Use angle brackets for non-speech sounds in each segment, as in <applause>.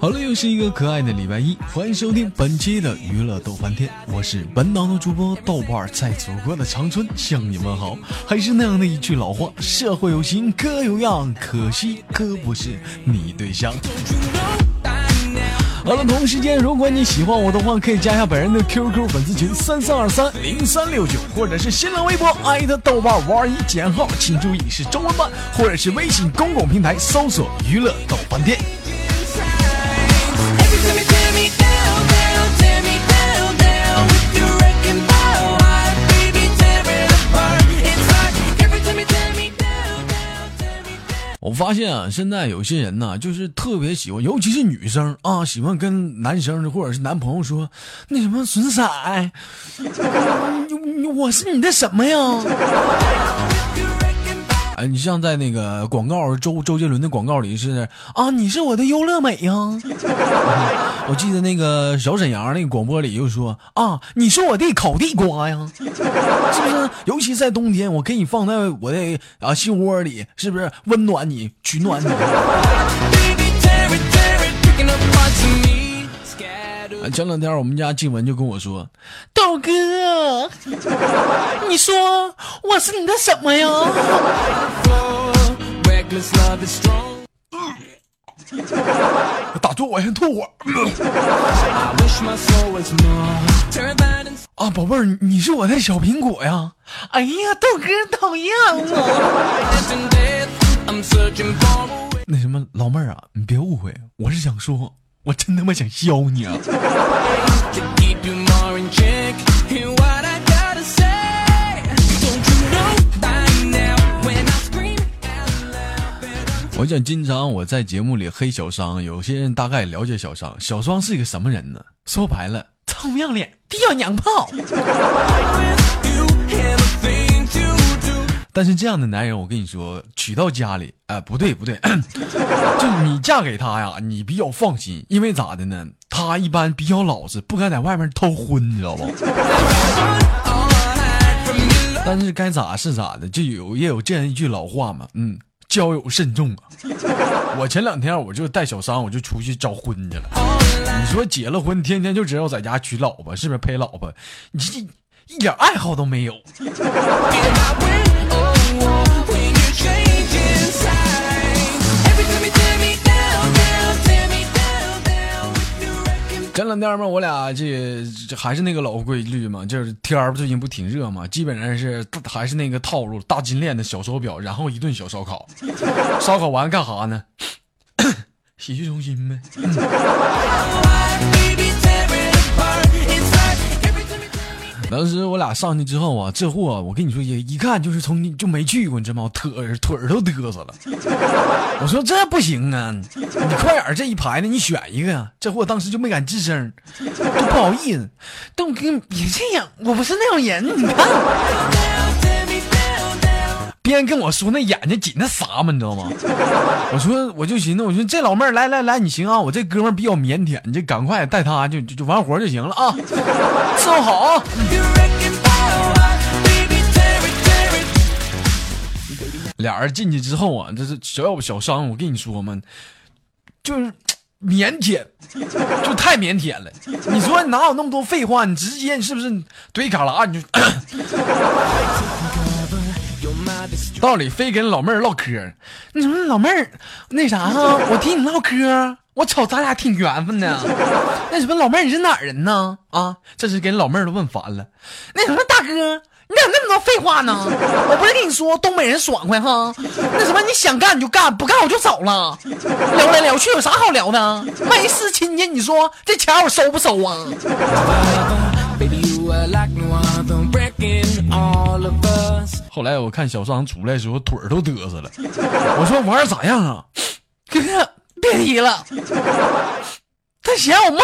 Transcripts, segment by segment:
好了，又是一个可爱的礼拜一，欢迎收听本期的娱乐逗翻天，我是本档的主播豆瓣，在祖国的长春向你们好。还是那样的一句老话，社会有型哥有样，可惜哥不是你对象。好了，同时间，如果你喜欢我的话，可以加一下本人的 QQ 粉丝群三三二三零三六九，或者是新浪微博艾特豆瓣五二一减号，请注意是中文版，或者是微信公共平台搜索娱乐豆瓣店。发现啊，现在有些人呢，就是特别喜欢，尤其是女生啊，喜欢跟男生或者是男朋友说，那什么损色，我是你的什么呀？哎，你像在那个广告周周杰伦的广告里是啊，你是我的优乐美呀。<laughs> 我记得那个小沈阳那个广播里又说啊，你是我的烤地瓜呀，<laughs> 是不是？尤其在冬天，我给你放在我的啊心窝里，是不是温暖你，取暖你？前两天我们家静文就跟我说：“豆哥，<laughs> 你说我是你的什么呀？”打住，我先吐会儿。<laughs> 啊，宝贝儿，你是我的小苹果呀！哎呀，豆哥讨厌我。<laughs> 那什么，老妹儿啊，你别误会，我是想说。我真他妈想削你啊！我想经常我在节目里黑小商，有些人大概了解小商。小商是一个什么人呢？说白了，臭不要脸，要娘炮。但是这样的男人，我跟你说，娶到家里，哎，不对不对，<clears throat> 就你嫁给他呀，你比较放心，因为咋的呢？他一般比较老实，不敢在外面偷婚，你知道不？<laughs> 但是该咋是咋的，就有也有这样一句老话嘛，嗯，交友慎重啊。我前两天我就带小三，我就出去找婚去了。你说结了婚，天天就知道在家娶老婆，是不是陪老婆？你这一点爱好都没有。前两天嘛，我俩这这还是那个老规律嘛，就是天儿最近不挺热嘛，基本上是还是那个套路，大金链的小手表，然后一顿小烧烤，烧烤完干哈呢？洗浴中心呗。当时我俩上去之后啊，这货我跟你说也一看就是从就没去过，你知道吗？腿腿都嘚瑟了。<laughs> 我说这不行啊，你快点这一排呢，你选一个呀。这货当时就没敢吱声，都不好意思。但我跟你别这样，我不是那种人，你看。边跟我说那眼睛紧那啥嘛，你知道吗？<laughs> 我说我就寻思，我说这老妹儿来来来，你行啊，我这哥们比较腼腆，你就赶快带他就就就完活就行了啊，<laughs> 伺候好啊。俩人进去之后啊，这是小小小商，我跟你说嘛，就是腼腆，就太腼腆了。你说你哪有那么多废话？你直接你是不是怼卡拉你就。<coughs> 道理非跟老妹儿唠嗑。你说老妹儿，那啥哈，<laughs> 我听你唠嗑，我瞅咱俩挺缘分的。<laughs> 那什么老妹儿，你是哪儿人呢？啊，这是给老妹儿都问烦了。那什么大哥。你咋那么多废话呢？我不是跟你说东北人爽快哈？那什么，你想干你就干，不干我就走了。聊来聊去有啥好聊的？万一是亲戚，你说这钱我收不收啊？后来我看小张出来的时候腿儿都嘚瑟了，我说玩儿咋样啊？<sniffs> 哥哥别提了，他嫌我慢。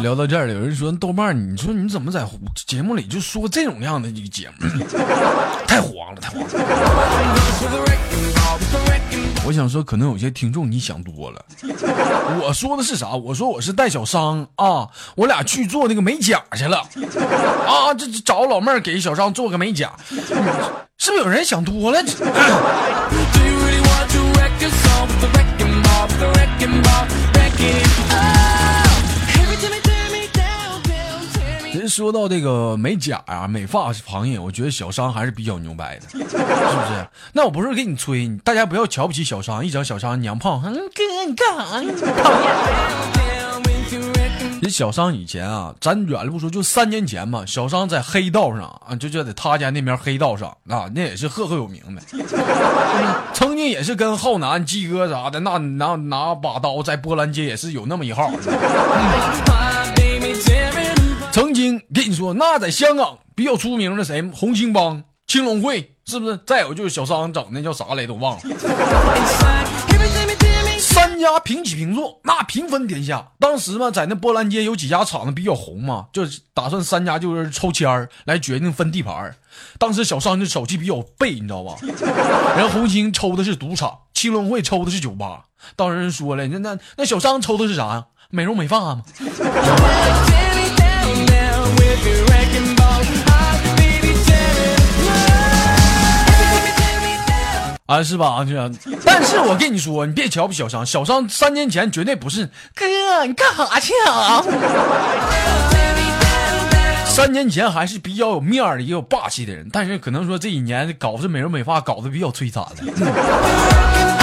聊到这儿，有人说豆瓣，你说你怎么在节目里就说这种样的一个节目，太黄了，太黄了。我想说，可能有些听众你想多了。我说的是啥？我说我是带小商啊，我俩去做那个美甲去了啊，这找老妹儿给小商做个美甲，是不是有人想多了？<laughs> 说到这个美甲啊、美发行业，我觉得小商还是比较牛掰的，<laughs> 是不是？那我不是给你吹，大家不要瞧不起小商，一整小商娘胖，嗯，哥你干啥？讨厌。这小商以前啊，咱远了不说，就三年前嘛，小商在黑道上啊，就就在他家那边黑道上啊，那也是赫赫有名的。<laughs> 曾经也是跟浩南、鸡哥啥的，那拿拿把刀在波兰街也是有那么一号。<laughs> 曾经跟你说，那在香港比较出名的谁？红星帮、青龙会，是不是？再有就是小商整的叫啥来都忘了。三家平起平坐，那平分天下。当时嘛，在那波兰街有几家厂子比较红嘛，就打算三家就是抽签儿来决定分地盘。当时小商的手气比较背，你知道吧？<laughs> 人红星抽的是赌场，青龙会抽的是酒吧。当时人说了，那那那小商抽的是啥呀？美容美发吗？啊，是吧？啊，但是我跟你说，你别瞧不起小商，小商三年前绝对不是哥，你干啥去啊？<laughs> 三年前还是比较有面儿的、也有霸气的人，但是可能说这几年搞这美容美发搞得比较摧残了。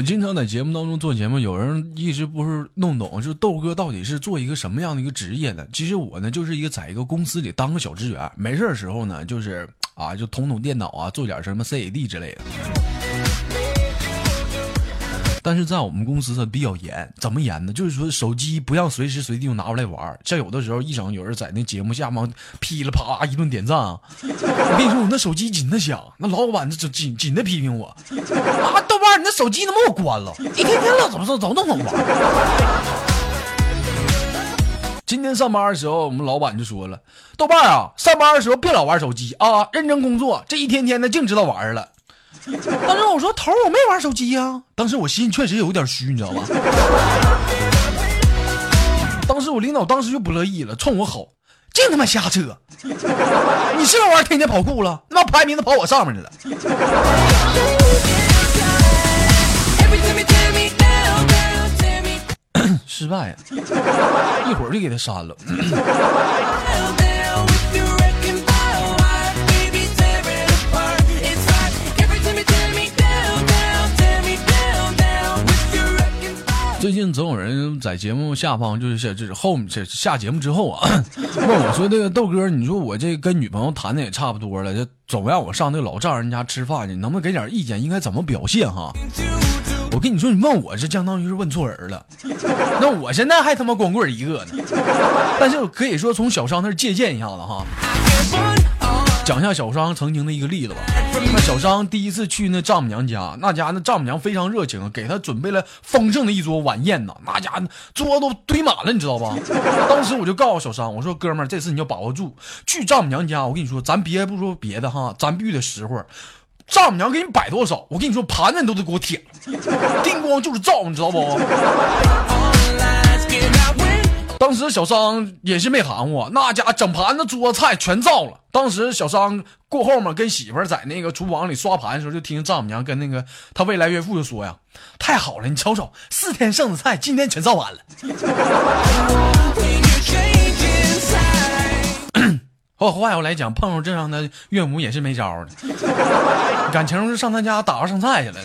我经常在节目当中做节目，有人一直不是弄懂，就豆哥到底是做一个什么样的一个职业的？其实我呢，就是一个在一个公司里当个小职员，没事的时候呢，就是啊，就捅捅电脑啊，做点什么 CAD 之类的。但是在我们公司它比较严，怎么严呢？就是说手机不让随时随地就拿出来玩像有的时候一整有人在那节目下方噼里啪啦一顿点赞啊，我跟你说我那手机紧的响，那老板这紧紧的批评我啊，豆瓣你那手机能不给我关了？一天天了怎么怎么都能玩？今天上班的时候，我们老板就说了，豆瓣啊，上班的时候别老玩手机啊，认真工作。这一天天的净知道玩了。<laughs> 当时我说头我没玩手机呀，当时我心确实有点虚，你知道吧？<laughs> 当时我领导当时就不乐意了，冲我吼：“净他妈瞎扯！你是不是玩天天跑酷了？他妈排名都跑我上面去了。<laughs> ”失败，一会儿就给他删了。最近总有人在节目下方，就是下就是后这下节目之后啊，<laughs> 问我说：“这个豆哥，你说我这跟女朋友谈的也差不多了，这总让我上那个老丈人家吃饭去，能不能给点意见？应该怎么表现？哈？”我跟你说，你问我这相当于是问错人了。<laughs> 那我现在还他妈光棍一个呢，但是可以说从小商那借鉴一下子哈。讲一下小张曾经的一个例子吧。那小张第一次去那丈母娘家，那家那丈母娘非常热情，给他准备了丰盛的一桌晚宴呢。那家桌都堆满了，你知道吧？当时我就告诉小张，我说哥们，这次你要把握住，去丈母娘家，我跟你说，咱别不说别的哈，咱必须得实惠。丈母娘给你摆多少，我跟你说盘子你都得给我舔，<laughs> 叮咣就是照，你知道不？当时小张也是没含糊，那家整盘子桌菜全造了。当时小张过后嘛跟媳妇儿在那个厨房里刷盘的时候，就听丈母娘跟那个他未来岳父就说呀：“太好了，你瞅瞅，四天剩的菜今天全造完了。<coughs> ”哦，话又来讲，碰上这样的岳母也是没招的，感情是上他家打发剩菜去了。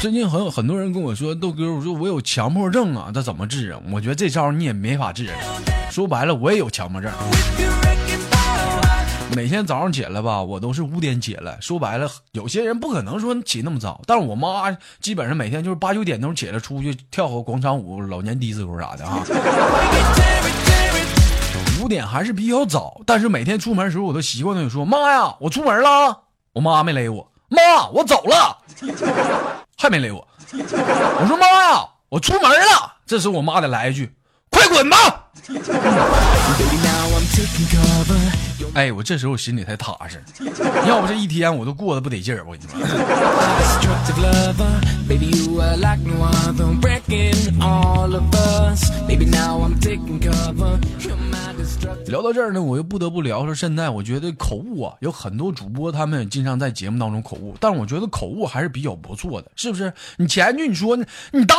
最近很有很多人跟我说，豆哥，我说我有强迫症啊，这怎么治啊？我觉得这招你也没法治。说白了，我也有强迫症。每天早上起来吧，我都是五点起来。说白了，有些人不可能说起那么早，但是我妈基本上每天就是八九点钟起来出去跳个广场舞、老年迪斯科啥的啊。五点还是比较早，但是每天出门的时候，我都习惯的说：“妈呀，我出门了。”我妈没勒我，妈，我走了。还没勒我，我说妈呀，我出门了。这时我妈得来一句：“快滚吧！”哎，我这时候我心里才踏实，要不这一天我都过得不得劲儿。我跟你说。聊到这儿呢，我又不得不聊说，现在我觉得口误啊，有很多主播他们经常在节目当中口误，但我觉得口误还是比较不错的，是不是？你前句你说你大，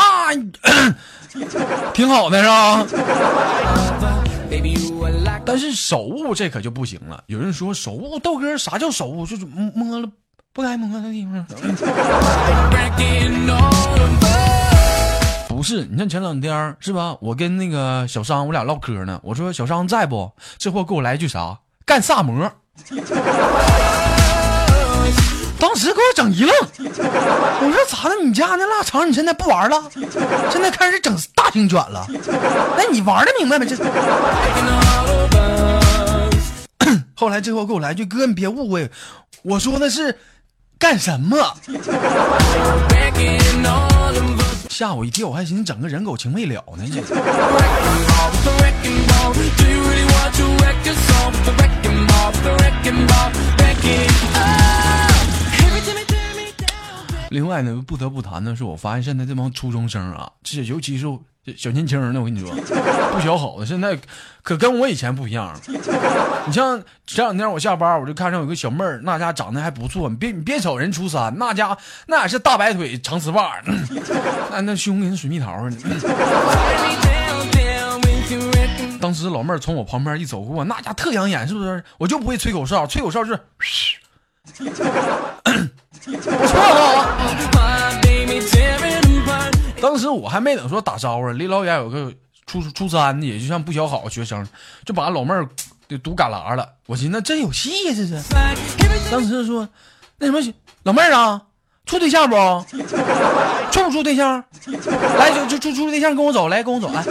<clears throat> 挺好的是吧？但是手误这可就不行了。有人说手误，豆哥啥叫手误？就是摸了不该摸的地方。<laughs> 不是，你像前两天是吧？我跟那个小商我俩唠嗑呢。我说小商在不？这货给我来句啥？干萨摩。当时给我整一愣。我说咋的？你家那腊肠你现在不玩了？现在开始整大型卷了？那你玩的明白没？这。<clears throat> 后来这货给我来句哥，你别误会，我说的是干什么？吓我一跳，我还寻思整个人狗情未了呢。另外呢，不得不谈的是，我发现现在这帮初中生啊，这尤其是小年轻呢，我跟你说，不小好的，现在可跟我以前不一样。你像前两天我下班，我就看上有个小妹儿，那家长得还不错。你别你别瞅人初三，那家那也是大白腿长丝袜，那那胸跟水蜜桃似的。当时老妹儿从我旁边一走过，那家特养眼，是不是？我就不会吹口哨，吹口哨就是。<coughs> 不错啊！当时我还没等说打招呼，离老远有个初初三的，也就像不小好学生，就把老妹儿给堵旮旯了。我寻思真有戏呀，这是。当时说那什么老妹儿啊，处对象不？处不处对象？来就就处处对象，跟我走，来跟我走，来。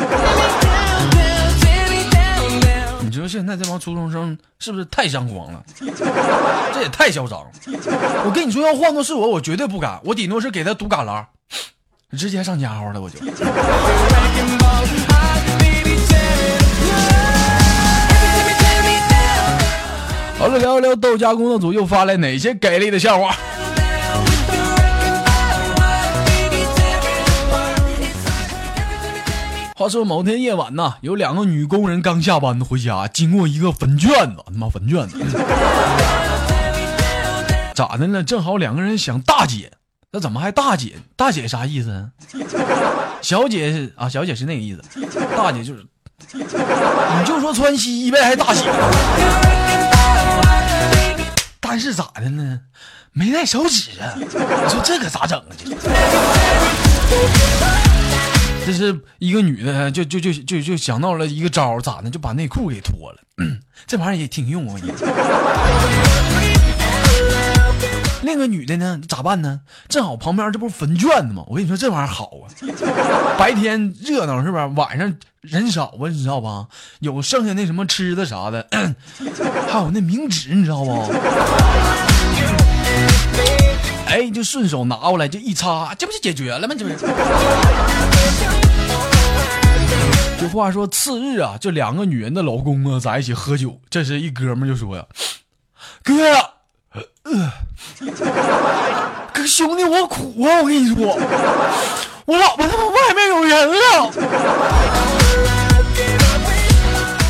你说现在这帮初中生是不是太张狂了？这也太嚣张了！我跟你说，要换做是我，我绝对不敢。我顶多是给他堵旮旯，直接上家伙了，我就。好了，聊一聊豆家工作组又发来哪些给力的笑话。话说某天夜晚呐，有两个女工人刚下班回家，经过一个坟卷子，他妈坟卷子，咋的呢？正好两个人想大姐，那怎么还大姐？大姐啥意思？小姐是啊，小姐是那个意思，大姐就是，你就说穿西衣呗，还大姐？但是咋的呢？没带手纸啊？你说这可咋整啊？这。这是一个女的，就就就就就想到了一个招咋的？就把内裤给脱了。<clears throat> 这玩意儿也挺用啊。另一个女的呢，咋办呢？正好旁边这不是坟圈子吗？我跟你说，这玩意儿好啊。<laughs> 白天热闹是吧？晚上人少啊，你知道吧？有剩下那什么吃的啥的，<clears throat> 还有那冥纸，你知道不？哎，就顺手拿过来就一擦，这不就解决了吗？这不是。<laughs> 这话说，次日啊，这两个女人的老公啊在一起喝酒，这时一哥们就说呀：“哥呀，<laughs> 哥兄弟，我苦啊！我跟你说，我老婆他妈外面有人了。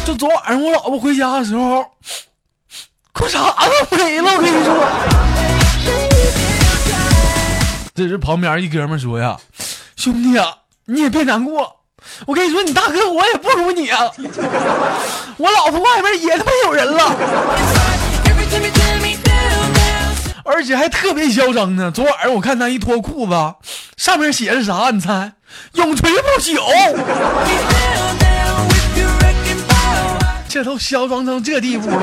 就昨晚上我老婆回家的时候，裤衩子没了。我跟你说，这时旁边一哥们说呀：兄弟啊，你也别难过。”我跟你说，你大哥我也不如你啊！<laughs> 我老婆外面也他妈有人了，而且还特别嚣张呢。昨晚上我看他一脱裤子，上面写着啥？你猜？永垂不朽！这都嚣张成这地步了。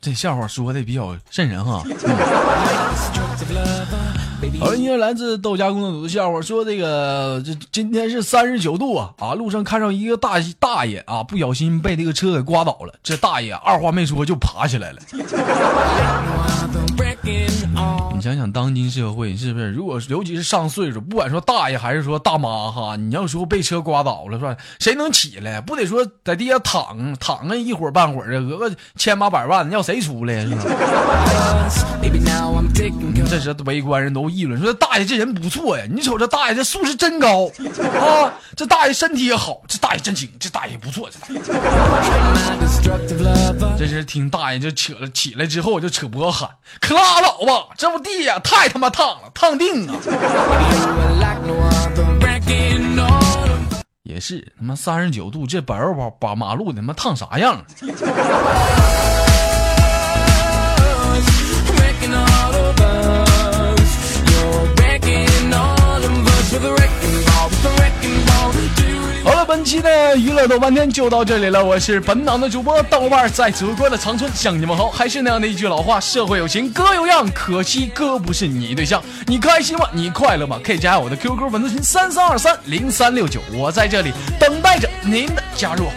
这笑话说的比较瘆人哈。<laughs> 好，一个来自豆家公主的笑话说：“这个这今天是三十九度啊啊！路上看上一个大大爷啊，不小心被这个车给刮倒了。这大爷二话没说就爬起来了。想想，当今社会是不是？如果尤其是上岁数，不管说大爷还是说大妈哈，你要说被车刮倒了，是吧？谁能起来？不得说在地下躺躺个一会儿半会儿的，讹个千八百万，要谁出来？是吧？<laughs> 这时围观人都议论说：“大爷这人不错呀，你瞅这大爷这素质真高啊！这大爷身体也好，这大爷真行，这大爷不错。” <laughs> 这是听大爷就扯了起来之后就扯脖喊：“可拉倒吧，这不地呀太他妈烫了，烫腚啊！”也是他妈三十九度，这柏油把把马路他妈烫啥样？本期的娱乐豆半天就到这里了。我是本档的主播豆瓣，在祖国的长春向你们好。还是那样的一句老话，社会有情哥有样，可惜哥不是你对象。你开心吗？你快乐吗？可以加我的 QQ 粉丝群三三二三零三六九，我在这里等待着您的加入。